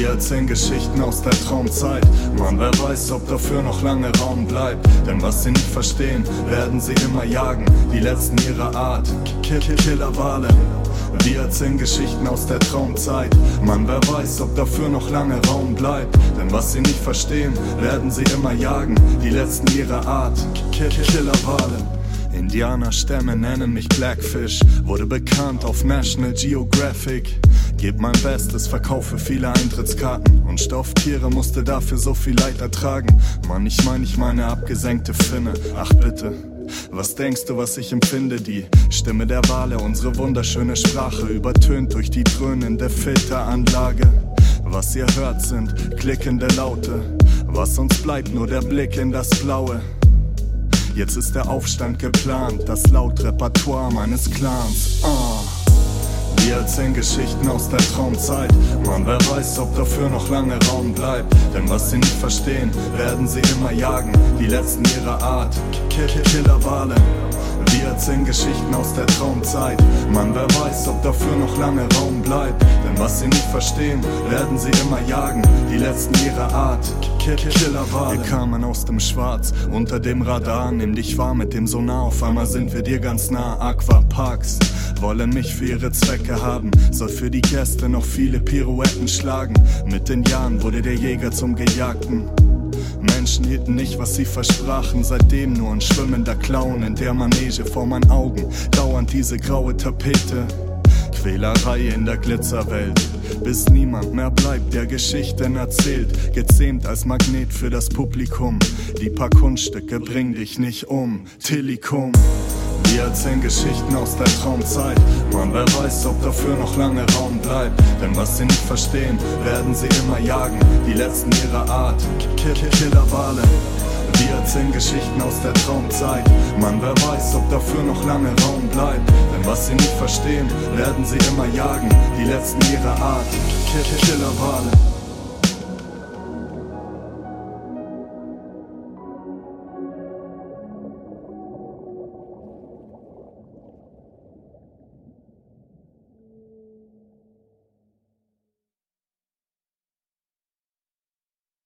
erzählen Geschichten aus der Traumzeit. Mann, wer weiß, ob dafür noch lange Raum bleibt. Denn was sie nicht verstehen, werden sie immer jagen. Die letzten ihrer Art, Killerwale. Wir erzählen Geschichten aus der Traumzeit. Mann, wer weiß, ob dafür noch lange Raum bleibt. Denn was sie nicht verstehen, werden sie immer jagen. Die letzten ihrer Art, Killerwale. Indianerstämme nennen mich Blackfish, wurde bekannt auf National Geographic. Geb mein Bestes, verkaufe viele Eintrittskarten und Stofftiere musste dafür so viel Leid ertragen. Mann, ich mein, ich meine abgesenkte Finne. Ach bitte, was denkst du, was ich empfinde? Die Stimme der Wale, unsere wunderschöne Sprache, übertönt durch die dröhnende Filteranlage. Was ihr hört, sind klickende Laute. Was uns bleibt, nur der Blick in das Blaue. Jetzt ist der Aufstand geplant, das Lautrepertoire meines Clans. Uh. Wir erzählen Geschichten aus der Traumzeit. Man, wer weiß, ob dafür noch lange Raum bleibt. Denn was sie nicht verstehen, werden sie immer jagen. Die letzten ihrer Art, Killerwale. Wir erzählen Geschichten aus der Traumzeit. Man, wer weiß, ob dafür noch lange Raum bleibt. Denn was sie nicht verstehen, werden sie immer jagen. Die letzten ihrer Art, Killerwale. Wir kamen aus dem Schwarz, unter dem Radar. Nimm dich wahr mit dem Sonar. Auf einmal sind wir dir ganz nah. Aquaparks wollen mich für ihre Zwecke haben. Soll für die Gäste noch viele Pirouetten schlagen. Mit den Jahren wurde der Jäger zum Gejagten. Menschen hielten nicht, was sie versprachen. Seitdem nur ein schwimmender Clown in der Manege vor meinen Augen. Dauernd diese graue Tapete. Quälerei in der Glitzerwelt, bis niemand mehr bleibt, der Geschichten erzählt, gezähmt als Magnet für das Publikum. Die paar Kunststücke bringen dich nicht um, Tillikum. Wir erzählen Geschichten aus der Traumzeit. Man, wer weiß, ob dafür noch lange Raum bleibt. Denn was sie nicht verstehen, werden sie immer jagen. Die letzten ihrer Art, Killerwale. Wir erzählen Geschichten aus der Traumzeit. Man, wer weiß, ob dafür noch lange Raum bleibt. Denn was sie nicht verstehen, werden sie immer jagen. Die letzten ihrer Art, Killerwale.